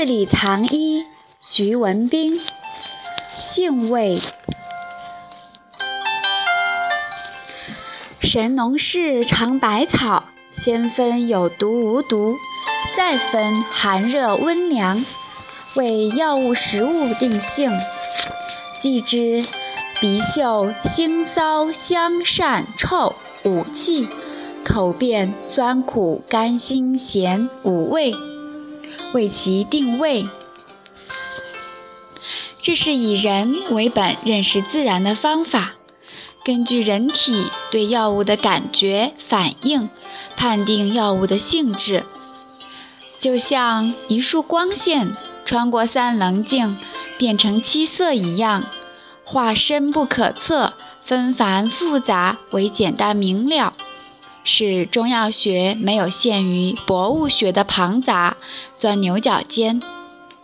字里藏衣，徐文兵。性味。神农氏尝百草，先分有毒无毒，再分寒热温凉，为药物食物定性。既知鼻嗅腥臊香善臭五气，口辨酸苦甘辛咸五味，为其定位。这是以人为本认识自然的方法。根据人体对药物的感觉反应，判定药物的性质，就像一束光线穿过三棱镜变成七色一样，化深不可测、纷繁复杂为简单明了，使中药学没有陷于博物学的庞杂钻牛角尖，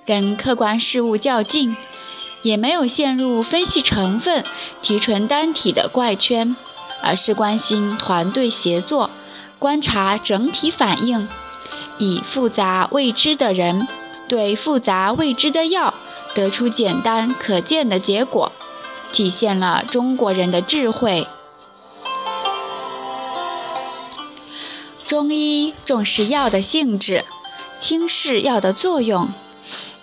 跟客观事物较劲。也没有陷入分析成分、提纯单体的怪圈，而是关心团队协作，观察整体反应，以复杂未知的人对复杂未知的药，得出简单可见的结果，体现了中国人的智慧。中医重视药的性质，轻视药的作用。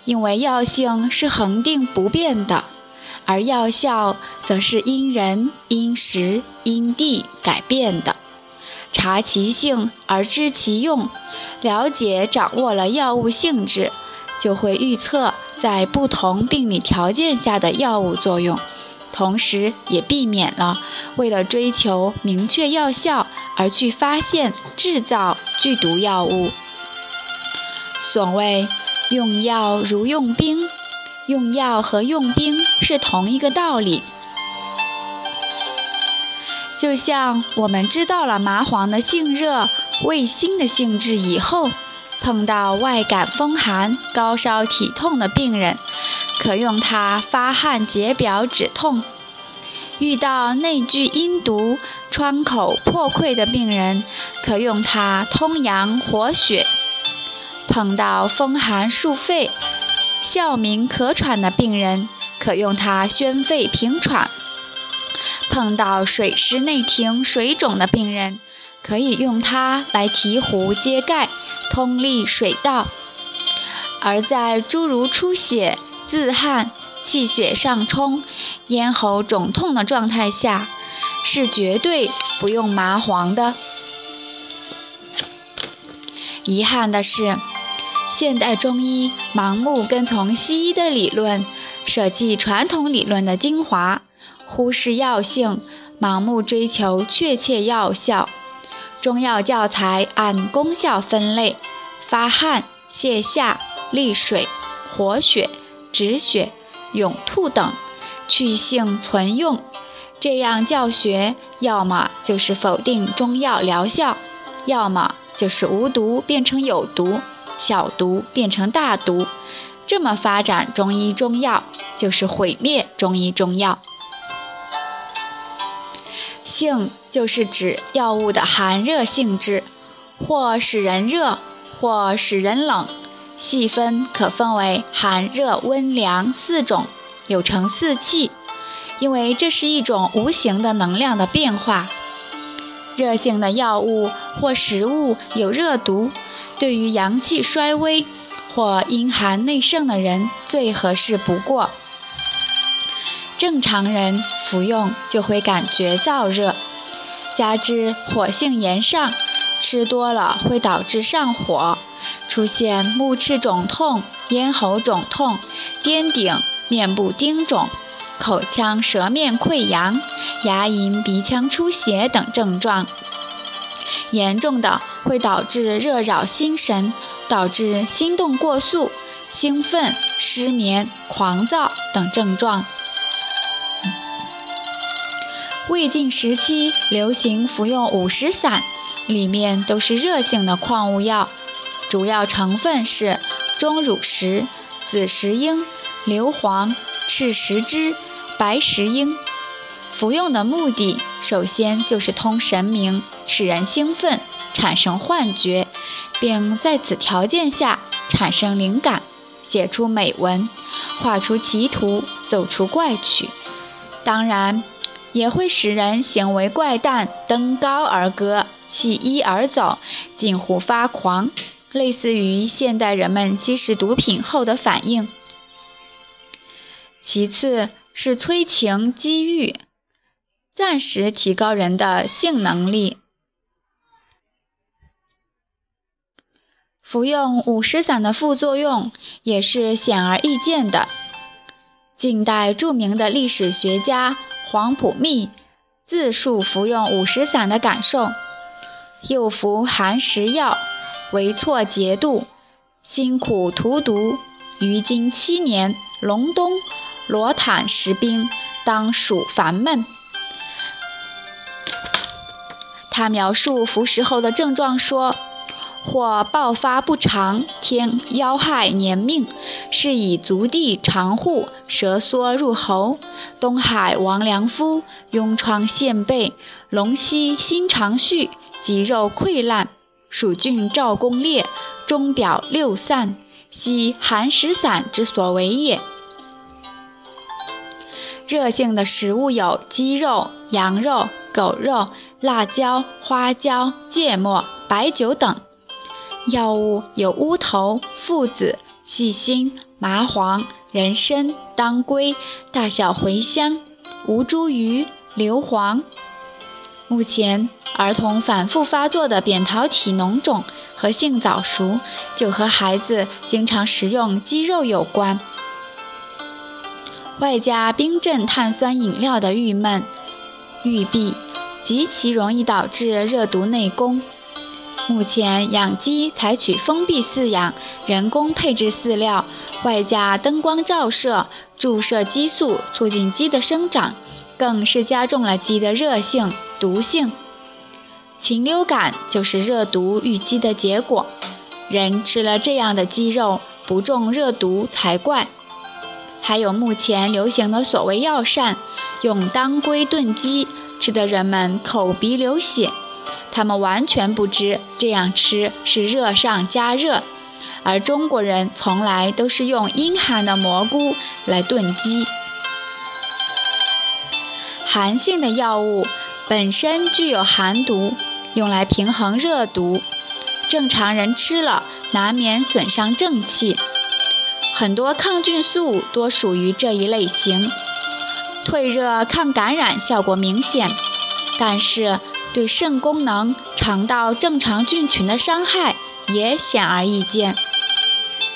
因为药性是恒定不变的，而药效则是因人因时因地改变的。察其性而知其用，了解掌握了药物性质，就会预测在不同病理条件下的药物作用，同时也避免了为了追求明确药效而去发现制造剧毒药物。所谓。用药如用兵，用药和用兵是同一个道理。就像我们知道了麻黄的性热、味辛的性质以后，碰到外感风寒、高烧体痛的病人，可用它发汗解表止痛；遇到内聚阴毒、疮口破溃的病人，可用它通阳活血。碰到风寒束肺、哮鸣咳喘的病人，可用它宣肺平喘；碰到水湿内停、水肿的病人，可以用它来提壶揭盖、通利水道；而在诸如出血、自汗、气血上冲、咽喉肿痛的状态下，是绝对不用麻黄的。遗憾的是。现代中医盲目跟从西医的理论，舍弃传统理论的精华，忽视药性，盲目追求确切药效。中药教材按功效分类：发汗、泻下、利水、活血、止血、涌吐等，去性存用。这样教学，要么就是否定中药疗效，要么就是无毒变成有毒。小毒变成大毒，这么发展中医中药，就是毁灭中医中药。性就是指药物的寒热性质，或使人热，或使人冷。细分可分为寒热温凉四种，有成四气，因为这是一种无形的能量的变化。热性的药物或食物有热毒。对于阳气衰微或阴寒内盛的人最合适不过。正常人服用就会感觉燥热，加之火性炎上，吃多了会导致上火，出现目赤肿痛、咽喉肿痛、颠顶、面部丁肿、口腔舌面溃疡、牙龈鼻腔出血等症状。严重的会导致热扰心神，导致心动过速、兴奋、失眠、狂躁等症状。魏晋时期流行服用五石散，里面都是热性的矿物药，主要成分是钟乳石、紫石英、硫磺、赤石脂、白石英。服用的目的，首先就是通神明，使人兴奋，产生幻觉，并在此条件下产生灵感，写出美文，画出奇图，奏出怪曲。当然，也会使人行为怪诞，登高而歌，弃衣而走，近乎发狂，类似于现代人们吸食毒品后的反应。其次是催情激欲，暂时提高人的性能力。服用五石散的副作用也是显而易见的。近代著名的历史学家黄埔密自述服用五石散的感受：又服寒食药，为错节度，辛苦荼毒，于今七年，隆冬。罗坦食冰，当属烦闷。他描述服食后的症状说：或爆发不长，天妖害年命，是以足地长户，舌缩入喉。东海王良夫，痈疮现背，龙溪心长续，肌肉溃烂。蜀郡赵公烈，钟表六散，系寒食散之所为也。热性的食物有鸡肉、羊肉、狗肉、辣椒、花椒、芥末、白酒等；药物有乌头、附子、细辛、麻黄、人参、当归、大小茴香、吴茱萸、硫磺。目前，儿童反复发作的扁桃体脓肿和性早熟，就和孩子经常食用鸡肉有关。外加冰镇碳酸饮料的郁闷、郁闭，极其容易导致热毒内攻。目前养鸡采取封闭饲养、人工配置饲料，外加灯光照射、注射激素，促进鸡的生长，更是加重了鸡的热性、毒性。禽流感就是热毒郁积的结果。人吃了这样的鸡肉，不中热毒才怪。还有目前流行的所谓药膳，用当归炖鸡，吃的人们口鼻流血。他们完全不知这样吃是热上加热，而中国人从来都是用阴寒的蘑菇来炖鸡。寒性的药物本身具有寒毒，用来平衡热毒，正常人吃了难免损伤正气。很多抗菌素多属于这一类型，退热抗感染效果明显，但是对肾功能、肠道正常菌群的伤害也显而易见。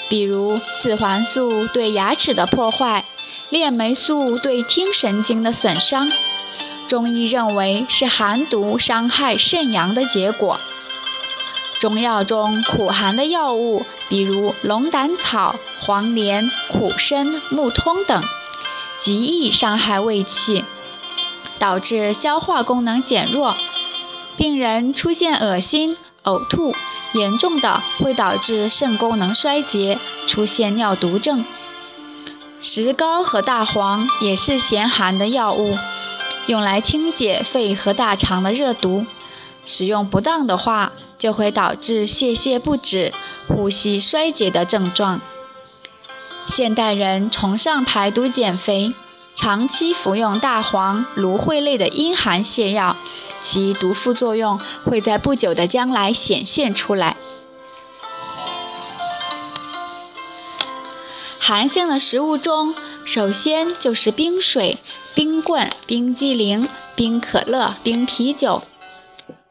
比如四环素对牙齿的破坏，链霉素对听神经的损伤，中医认为是寒毒伤害肾阳的结果。中药中苦寒的药物，比如龙胆草、黄连、苦参、木通等，极易伤害胃气，导致消化功能减弱，病人出现恶心、呕吐，严重的会导致肾功能衰竭，出现尿毒症。石膏和大黄也是咸寒的药物，用来清洁肺和大肠的热毒。使用不当的话，就会导致泄泻不止、呼吸衰竭的症状。现代人崇尚排毒减肥，长期服用大黄、芦荟类的阴寒泻药，其毒副作用会在不久的将来显现出来。寒性的食物中，首先就是冰水、冰棍、冰激凌、冰可乐、冰啤酒。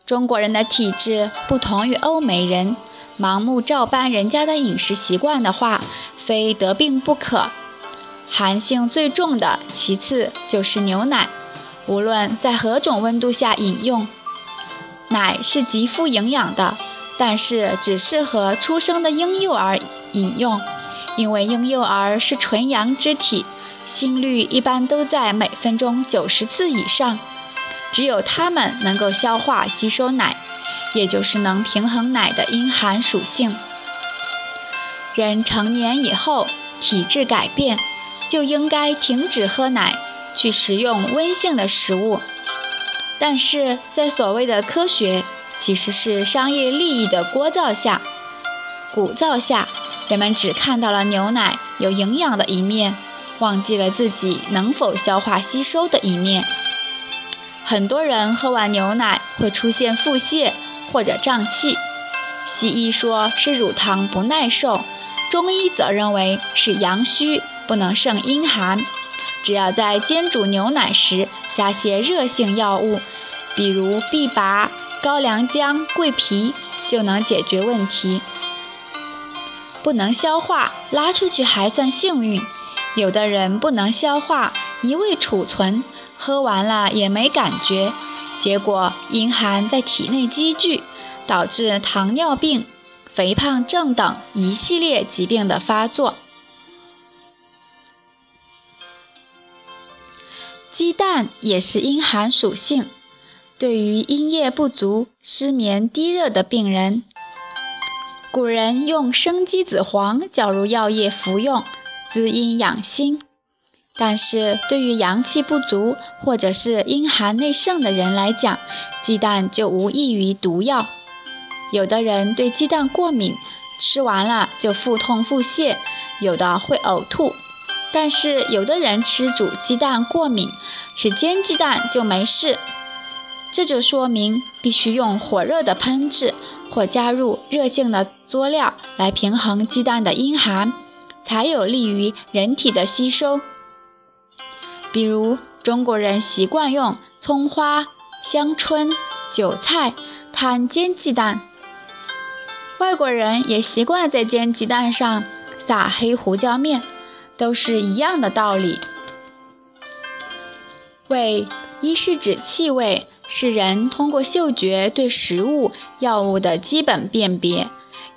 中国人的体质不同于欧美人，盲目照搬人家的饮食习惯的话，非得病不可。寒性最重的，其次就是牛奶，无论在何种温度下饮用，奶是极富营养的，但是只适合出生的婴幼儿饮用，因为婴幼儿是纯阳之体，心率一般都在每分钟九十次以上。只有它们能够消化吸收奶，也就是能平衡奶的阴寒属性。人成年以后体质改变，就应该停止喝奶，去食用温性的食物。但是在所谓的科学，其实是商业利益的聒噪下，鼓噪下，人们只看到了牛奶有营养的一面，忘记了自己能否消化吸收的一面。很多人喝完牛奶会出现腹泻或者胀气，西医说是乳糖不耐受，中医则认为是阳虚不能胜阴寒。只要在煎煮牛奶时加些热性药物，比如必拔、高良姜、桂皮，就能解决问题。不能消化，拉出去还算幸运；有的人不能消化，一味储存，喝完了也没感觉，结果阴寒在体内积聚，导致糖尿病、肥胖症等一系列疾病的发作。鸡蛋也是阴寒属性，对于阴液不足、失眠、低热的病人，古人用生鸡子黄搅入药液服用，滋阴养心。但是对于阳气不足或者是阴寒内盛的人来讲，鸡蛋就无异于毒药。有的人对鸡蛋过敏，吃完了就腹痛腹泻，有的会呕吐。但是有的人吃煮鸡蛋过敏，吃煎鸡蛋就没事，这就说明必须用火热的烹制或加入热性的佐料来平衡鸡蛋的阴寒，才有利于人体的吸收。比如中国人习惯用葱花、香椿、韭菜摊煎鸡蛋，外国人也习惯在煎鸡蛋上撒黑胡椒面。都是一样的道理。味，一是指气味，是人通过嗅觉对食物、药物的基本辨别；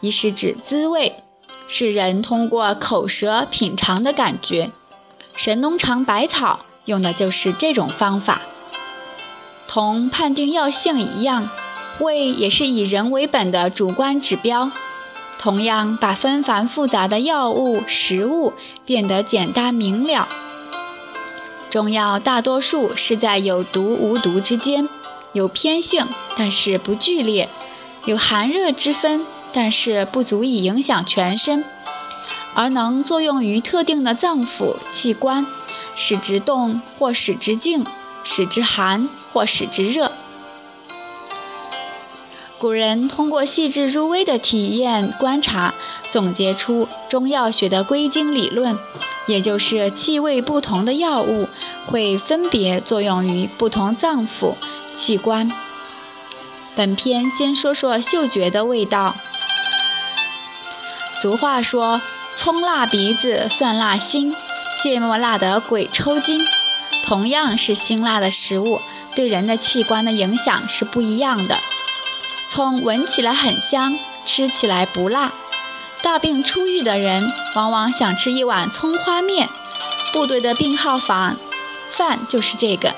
一是指滋味，是人通过口舌品尝的感觉。神农尝百草用的就是这种方法。同判定药性一样，味也是以人为本的主观指标。同样把纷繁复杂的药物、食物变得简单明了。中药大多数是在有毒无毒之间，有偏性，但是不剧烈；有寒热之分，但是不足以影响全身，而能作用于特定的脏腑器官，使之动或使之静，使之寒或使之热。古人通过细致入微的体验观察，总结出中药学的归经理论，也就是气味不同的药物会分别作用于不同脏腑器官。本篇先说说嗅觉的味道。俗话说：“葱辣鼻子，蒜辣心，芥末辣得鬼抽筋。”同样是辛辣的食物，对人的器官的影响是不一样的。葱闻起来很香，吃起来不辣。大病初愈的人往往想吃一碗葱花面，部队的病号房饭就是这个。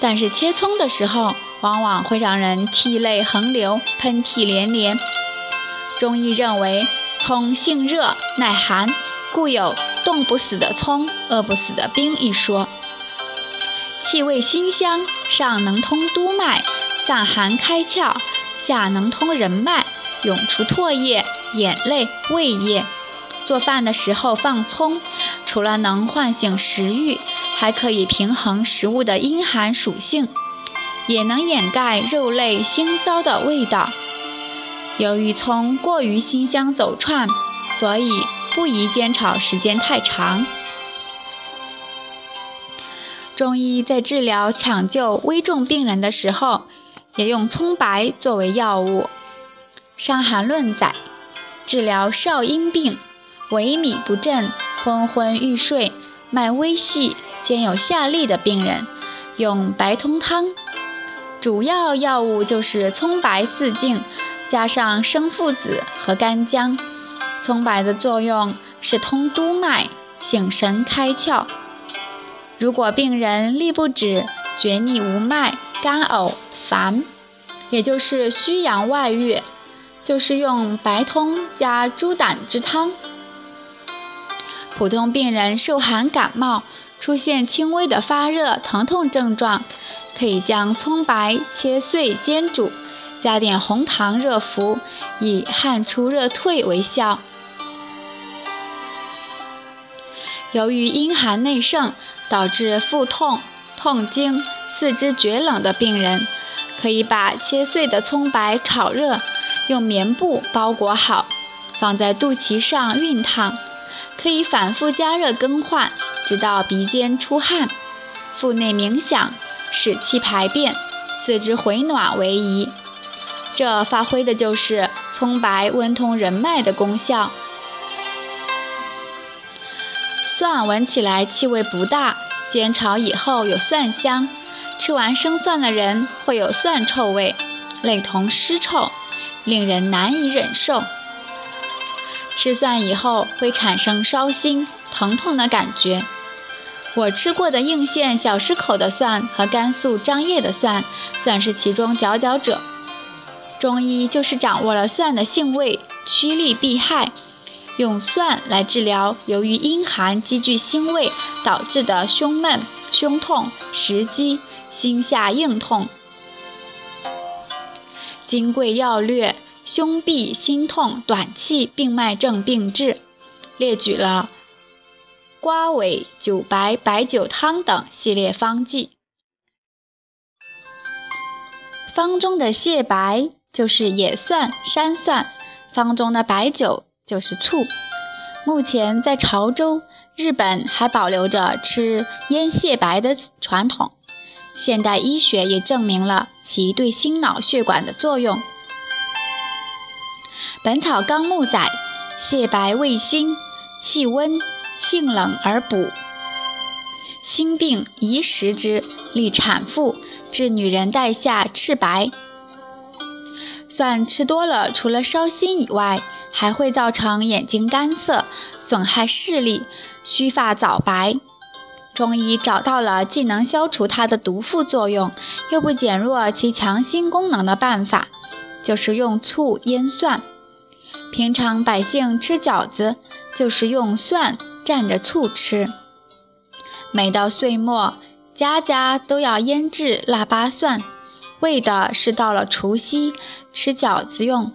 但是切葱的时候，往往会让人涕泪横流、喷嚏连连。中医认为，葱性热耐寒，故有“冻不死的葱，饿不死的兵”一说。气味辛香，上能通督脉，散寒开窍。下能通人脉，涌出唾液、眼泪、胃液。做饭的时候放葱，除了能唤醒食欲，还可以平衡食物的阴寒属性，也能掩盖肉类腥臊的味道。由于葱过于辛香走串，所以不宜煎炒时间太长。中医在治疗抢救危重病人的时候。也用葱白作为药物，《伤寒论》载，治疗少阴病、萎靡不振、昏昏欲睡、脉微细、兼有下痢的病人，用白通汤。主要药物就是葱白四茎，加上生附子和干姜。葱白的作用是通督脉、醒神开窍。如果病人力不止、厥逆无脉、干呕。烦，也就是虚阳外郁，就是用白通加猪胆之汤。普通病人受寒感冒，出现轻微的发热、疼痛症状，可以将葱白切碎煎煮，加点红糖热服，以汗出热退为效。由于阴寒内盛，导致腹痛、痛经、四肢厥冷的病人，可以把切碎的葱白炒热，用棉布包裹好，放在肚脐上熨烫，可以反复加热更换，直到鼻尖出汗、腹内鸣响、使气排便、四肢回暖为宜。这发挥的就是葱白温通人脉的功效。蒜闻起来气味不大，煎炒以后有蒜香，吃完生蒜的人会有蒜臭味，类同尸臭，令人难以忍受。吃蒜以后会产生烧心、疼痛的感觉。我吃过的应县小石口的蒜和甘肃张掖的蒜，算是其中佼佼者。中医就是掌握了蒜的性味，趋利避害。用蒜来治疗由于阴寒积聚腥味导致的胸闷、胸痛、食积、心下硬痛。金匮要略：胸痹、心痛、短气病脉症病治，列举了瓜尾酒白、白酒汤等系列方剂。方中的蟹白就是野蒜、山蒜，方中的白酒。就是醋。目前在潮州、日本还保留着吃腌蟹白的传统。现代医学也证明了其对心脑血管的作用。《本草纲目》载，蟹白味辛，气温，性冷而补。心病宜食之，利产妇，治女人带下赤白。蒜吃多了，除了烧心以外，还会造成眼睛干涩，损害视力，须发早白。中医找到了既能消除它的毒副作用，又不减弱其强心功能的办法，就是用醋腌蒜。平常百姓吃饺子，就是用蒜蘸着醋吃。每到岁末，家家都要腌制腊八蒜，为的是到了除夕吃饺子用。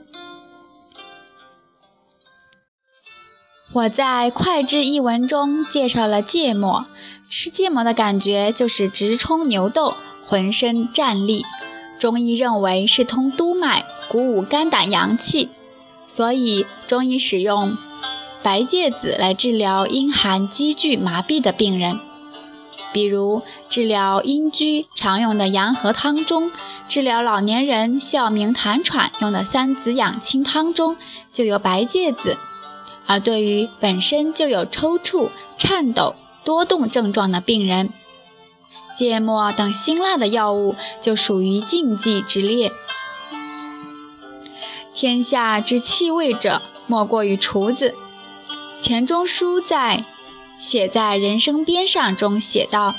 我在《快志》一文中介绍了芥末，吃芥末的感觉就是直冲牛痘，浑身战栗。中医认为是通督脉，鼓舞肝胆阳气，所以中医使用白芥子来治疗阴寒积聚麻痹的病人。比如治疗阴疽常用的阳和汤中，治疗老年人哮鸣痰喘用的三子养清汤中就有白芥子。而对于本身就有抽搐、颤抖、多动症状的病人，芥末等辛辣的药物就属于禁忌之列。天下之气味者，莫过于厨子。钱钟书在《写在人生边上》中写道：“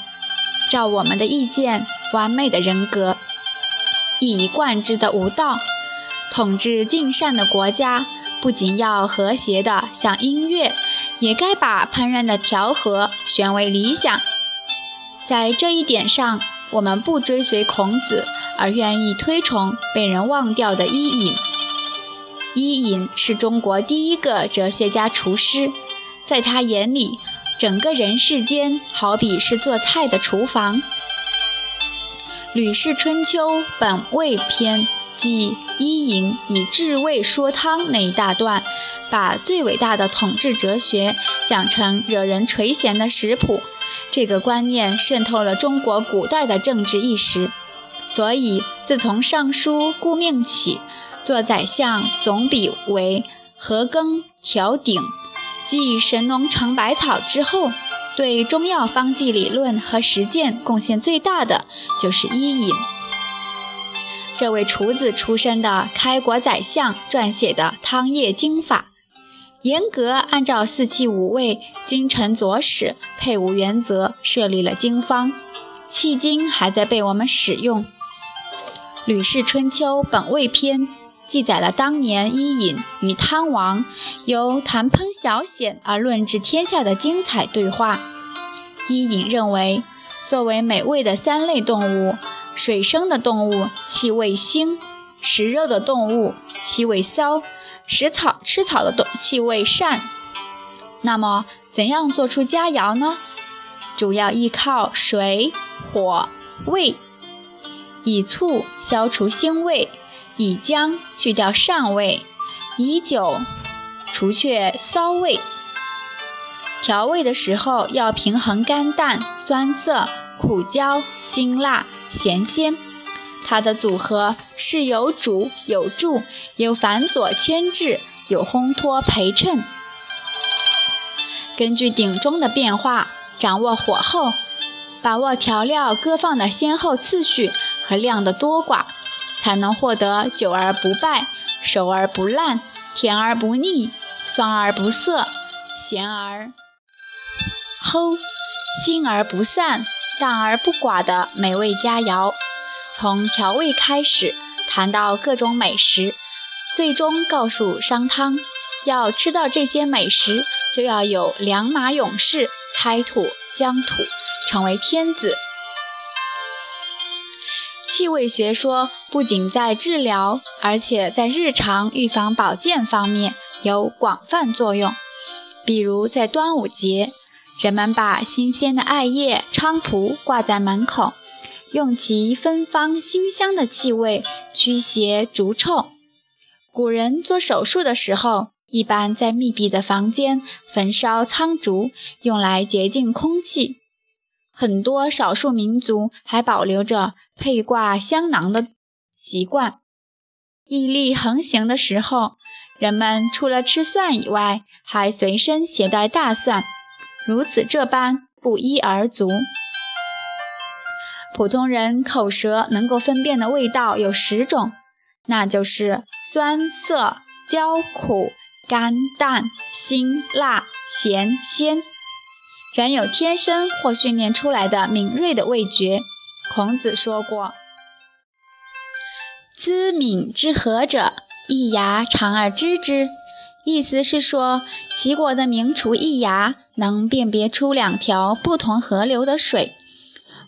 照我们的意见，完美的人格，一以贯之的无道，统治尽善的国家。”不仅要和谐的像音乐，也该把烹饪的调和选为理想。在这一点上，我们不追随孔子，而愿意推崇被人忘掉的伊尹。伊尹是中国第一个哲学家厨师，在他眼里，整个人世间好比是做菜的厨房。《吕氏春秋·本味篇》。即伊尹以治味说汤那一大段，把最伟大的统治哲学讲成惹人垂涎的食谱，这个观念渗透了中国古代的政治意识。所以，自从尚书顾命起，做宰相总比为和羹调鼎，继神农尝百草之后，对中药方剂理论和实践贡献最大的就是伊尹。这位厨子出身的开国宰相撰写的《汤液经法》，严格按照四气五味、君臣佐使配伍原则设立了经方，迄今还在被我们使用。《吕氏春秋·本味篇》记载了当年伊尹与汤王由谈烹小鲜而论治天下的精彩对话。伊尹认为，作为美味的三类动物。水生的动物气味腥，食肉的动物气味骚，食草吃草的动气味善。那么，怎样做出佳肴呢？主要依靠水、火、味。以醋消除腥味，以姜去掉上味，以酒除却骚味。调味的时候要平衡甘淡、酸涩、苦焦、辛辣、咸鲜。它的组合是有主有助，有繁琐牵制，有烘托陪衬。根据鼎中的变化，掌握火候，把握调料搁放的先后次序和量的多寡，才能获得久而不败、熟而不烂、甜而不腻、酸而不涩、咸而。齁，腥而不散，淡而不寡的美味佳肴。从调味开始，谈到各种美食，最终告诉商汤，要吃到这些美食，就要有良马勇士开土疆土，成为天子。气味学说不仅在治疗，而且在日常预防保健方面有广泛作用。比如在端午节。人们把新鲜的艾叶、菖蒲挂在门口，用其芬芳馨香的气味驱邪逐臭。古人做手术的时候，一般在密闭的房间焚烧苍竹，用来洁净空气。很多少数民族还保留着佩挂香囊的习惯。毅力横行的时候，人们除了吃蒜以外，还随身携带大蒜。如此这般不一而足。普通人口舌能够分辨的味道有十种，那就是酸、涩、焦、苦、甘、淡、辛、辣、咸、鲜。人有天生或训练出来的敏锐的味觉。孔子说过：“知敏之和者，一牙长而知之。”意思是说，齐国的名厨易牙能辨别出两条不同河流的水。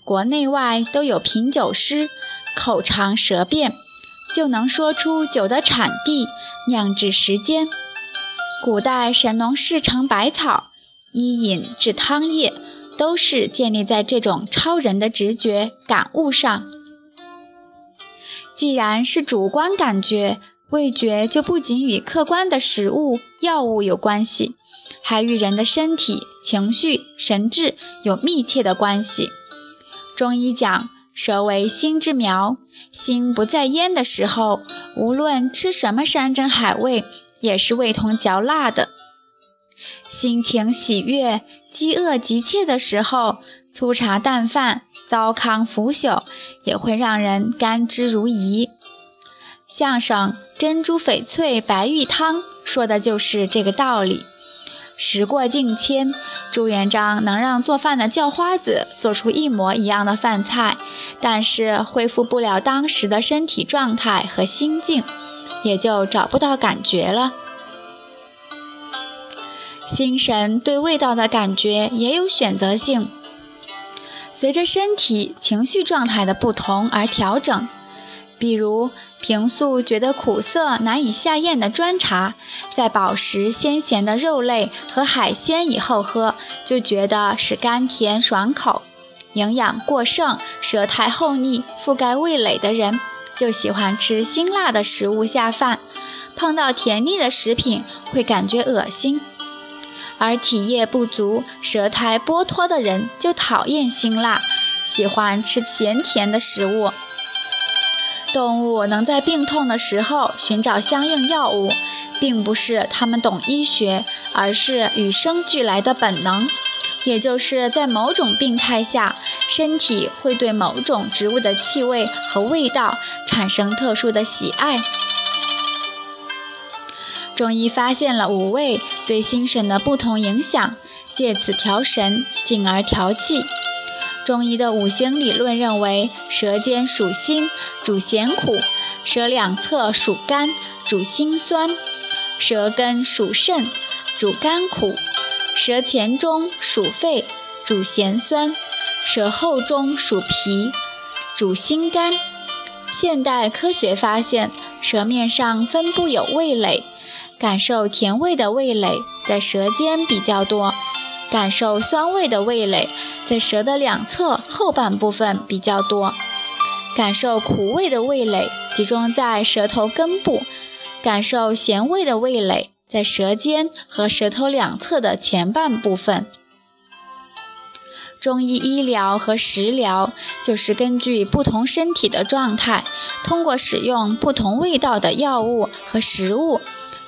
国内外都有品酒师，口尝舌辩，就能说出酒的产地、酿制时间。古代神农氏尝百草，伊尹制汤液，都是建立在这种超人的直觉感悟上。既然是主观感觉。味觉就不仅与客观的食物、药物有关系，还与人的身体、情绪、神志有密切的关系。中医讲，舌为心之苗，心不在焉的时候，无论吃什么山珍海味，也是味同嚼蜡的。心情喜悦、饥饿急切的时候，粗茶淡饭、糟糠腐朽，也会让人甘之如饴。相声《珍珠翡翠白玉汤》说的就是这个道理。时过境迁，朱元璋能让做饭的叫花子做出一模一样的饭菜，但是恢复不了当时的身体状态和心境，也就找不到感觉了。心神对味道的感觉也有选择性，随着身体情绪状态的不同而调整。比如，平素觉得苦涩难以下咽的砖茶，在饱食鲜咸的肉类和海鲜以后喝，就觉得是甘甜爽口；营养过剩、舌苔厚腻、覆盖味蕾的人，就喜欢吃辛辣的食物下饭；碰到甜腻的食品会感觉恶心；而体液不足、舌苔剥脱的人就讨厌辛辣，喜欢吃咸甜的食物。动物能在病痛的时候寻找相应药物，并不是它们懂医学，而是与生俱来的本能。也就是在某种病态下，身体会对某种植物的气味和味道产生特殊的喜爱。中医发现了五味对心神的不同影响，借此调神，进而调气。中医的五行理论认为，舌尖属心，主咸苦；舌两侧属肝，主辛酸；舌根属肾，主甘苦；舌前中属肺，主咸酸；舌后中属脾，主心肝；现代科学发现，舌面上分布有味蕾，感受甜味的味蕾在舌尖比较多，感受酸味的味蕾在舌的两侧后半部分比较多，感受苦味的味蕾集中在舌头根部，感受咸味的味蕾在舌尖和舌头两侧的前半部分。中医医疗和食疗就是根据不同身体的状态，通过使用不同味道的药物和食物，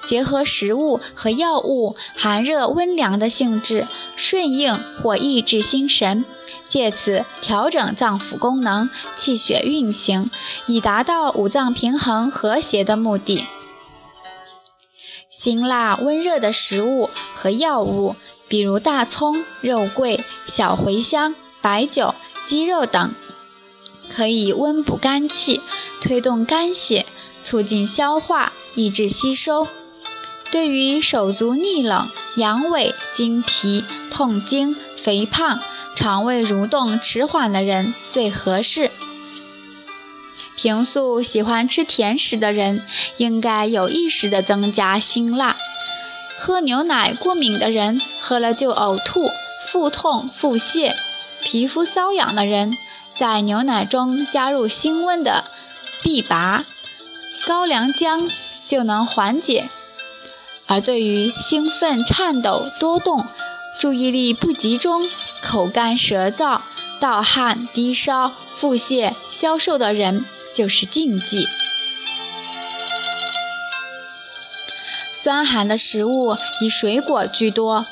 结合食物和药物寒热温凉的性质，顺应或抑制心神，借此调整脏腑功能、气血运行，以达到五脏平衡和谐的目的。辛辣温热的食物和药物。比如大葱、肉桂、小茴香、白酒、鸡肉等，可以温补肝气，推动肝血，促进消化，抑制吸收。对于手足逆冷、阳痿、经疲、痛经、肥胖、肠胃蠕动迟缓的人最合适。平素喜欢吃甜食的人，应该有意识地增加辛辣。喝牛奶过敏的人喝了就呕吐、腹痛、腹泻；皮肤瘙痒的人在牛奶中加入辛温的碧拔、高良姜就能缓解。而对于兴奋、颤抖、多动、注意力不集中、口干舌燥、盗汗、低烧、腹泻、消瘦的人就是禁忌。酸寒的食物以水果居多，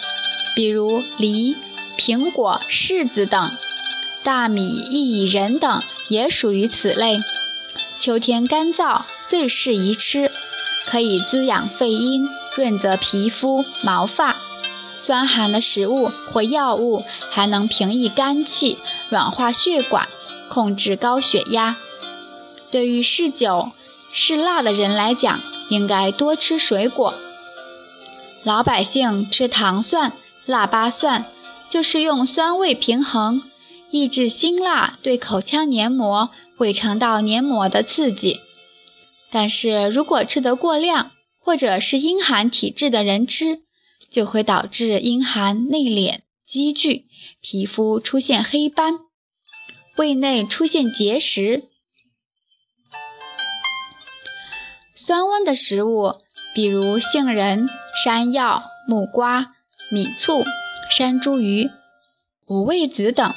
比如梨、苹果、柿子等；大米、薏仁等也属于此类。秋天干燥，最适宜吃，可以滋养肺阴，润泽皮肤、毛发。酸寒的食物或药物还能平抑肝气，软化血管，控制高血压。对于嗜酒、嗜辣的人来讲，应该多吃水果。老百姓吃糖蒜、腊八蒜，就是用酸味平衡，抑制辛辣对口腔黏膜、胃肠道黏膜的刺激。但是如果吃得过量，或者是阴寒体质的人吃，就会导致阴寒内敛积聚，皮肤出现黑斑，胃内出现结石。酸温的食物。比如杏仁、山药、木瓜、米醋、山茱萸、五味子等，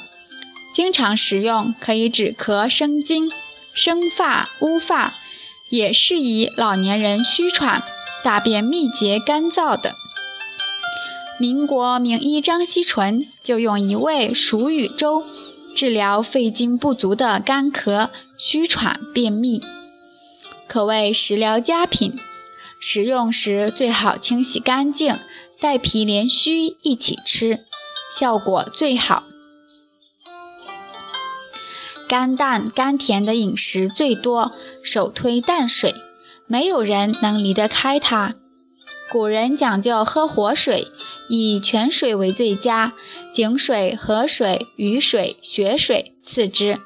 经常食用可以止咳生津、生发乌发，也适宜老年人虚喘、大便秘结干燥的。民国名医张锡纯就用一味熟雨粥治疗肺经不足的干咳、虚喘、便秘，可谓食疗佳品。食用时最好清洗干净，带皮连须一起吃，效果最好。甘淡甘甜的饮食最多，首推淡水，没有人能离得开它。古人讲究喝活水，以泉水为最佳，井水、河水、雨水、雪水次之。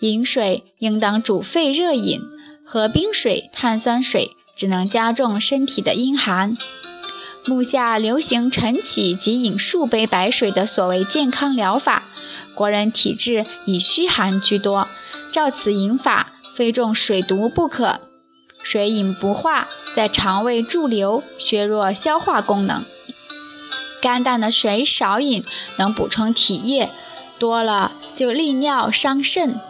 饮水应当煮沸热饮，喝冰水、碳酸水。只能加重身体的阴寒。目下流行晨起即饮数杯白水的所谓健康疗法，国人体质以虚寒居多，照此饮法，非中水毒不可。水饮不化，在肠胃驻留，削弱消化功能。干淡的水少饮，能补充体液，多了就利尿伤肾。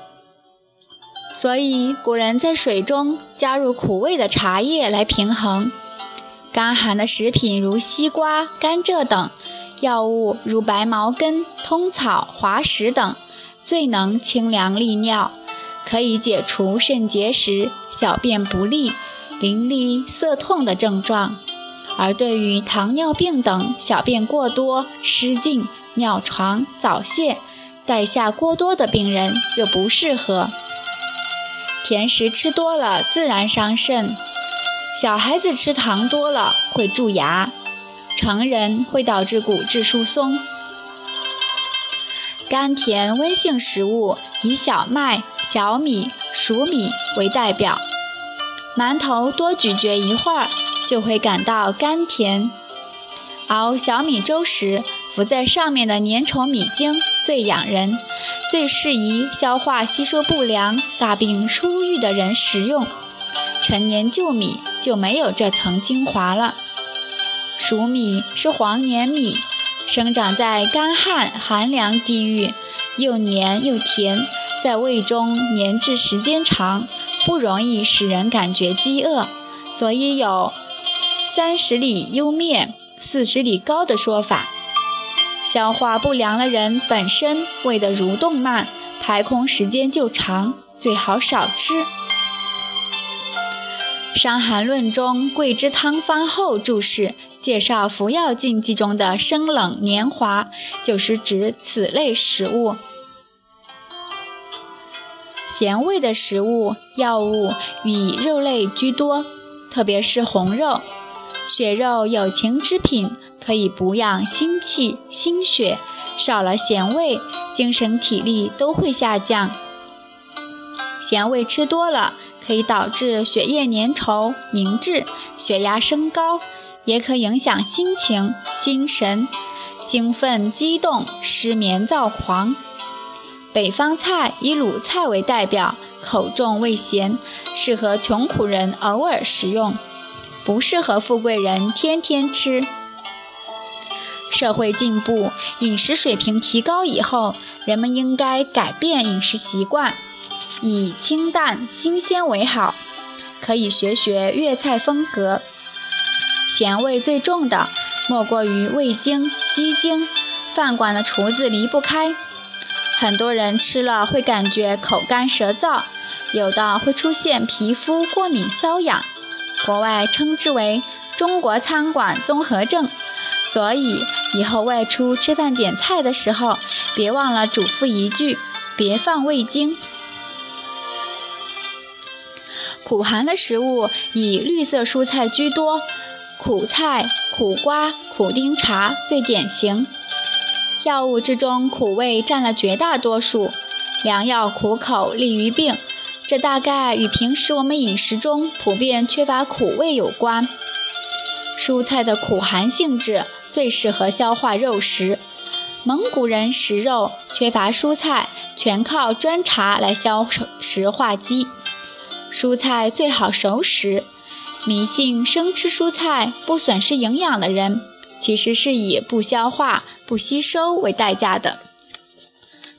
所以，古人在水中加入苦味的茶叶来平衡。干寒的食品如西瓜、甘蔗等，药物如白茅根、通草、滑石等，最能清凉利尿，可以解除肾结石、小便不利、淋漓涩痛的症状。而对于糖尿病等小便过多、失禁、尿床、早泄、带下过多的病人就不适合。甜食吃多了自然伤肾，小孩子吃糖多了会蛀牙，成人会导致骨质疏松。甘甜温性食物以小麦、小米、熟米为代表。馒头多咀嚼一会儿，就会感到甘甜。熬小米粥时，浮在上面的粘稠米精最养人，最适宜消化吸收不良、大病初愈的人食用。陈年旧米就没有这层精华了。熟米是黄黏米，生长在干旱寒凉地域，又黏又甜，在胃中粘滞时间长。不容易使人感觉饥饿，所以有“三十里幽面，四十里高”的说法。消化不良的人本身胃的蠕动慢，排空时间就长，最好少吃。《伤寒论》中桂枝汤方后注释介绍服药禁忌中的生冷黏滑，就是指此类食物。咸味的食物、药物以肉类居多，特别是红肉。血肉有情之品，可以补养心气、心血。少了咸味，精神体力都会下降。咸味吃多了，可以导致血液粘稠凝滞，血压升高，也可影响心情、心神、兴奋、激动、失眠、躁狂。北方菜以鲁菜为代表，口重味咸，适合穷苦人偶尔食用，不适合富贵人天天吃。社会进步，饮食水平提高以后，人们应该改变饮食习惯，以清淡新鲜为好。可以学学粤菜风格，咸味最重的莫过于味精、鸡精，饭馆的厨子离不开。很多人吃了会感觉口干舌燥，有的会出现皮肤过敏瘙痒，国外称之为“中国餐馆综合症”。所以以后外出吃饭点菜的时候，别忘了嘱咐一句：别放味精。苦寒的食物以绿色蔬菜居多，苦菜、苦瓜、苦丁茶最典型。药物之中，苦味占了绝大多数。良药苦口利于病，这大概与平时我们饮食中普遍缺乏苦味有关。蔬菜的苦寒性质最适合消化肉食。蒙古人食肉缺乏蔬菜，全靠砖茶来消食化积。蔬菜最好熟食。迷信生吃蔬菜不损失营养的人。其实是以不消化、不吸收为代价的，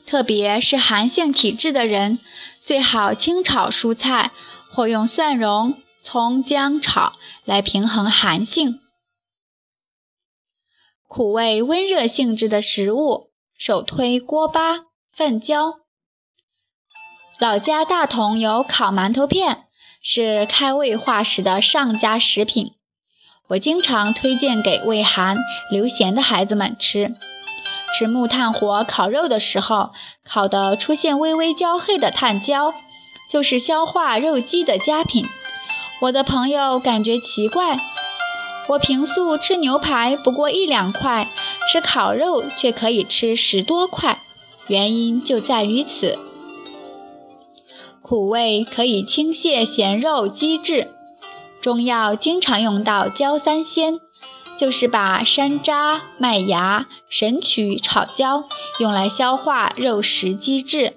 特别是寒性体质的人，最好清炒蔬菜或用蒜蓉、葱姜炒来平衡寒性。苦味温热性质的食物，首推锅巴、饭焦。老家大同有烤馒头片，是开胃化食的上佳食品。我经常推荐给胃寒、流涎的孩子们吃。吃木炭火烤肉的时候，烤的出现微微焦黑的炭焦，就是消化肉积的佳品。我的朋友感觉奇怪，我平素吃牛排不过一两块，吃烤肉却可以吃十多块，原因就在于此。苦味可以清泻咸肉积滞。中药经常用到焦三仙，就是把山楂、麦芽、神曲炒焦，用来消化肉食积滞。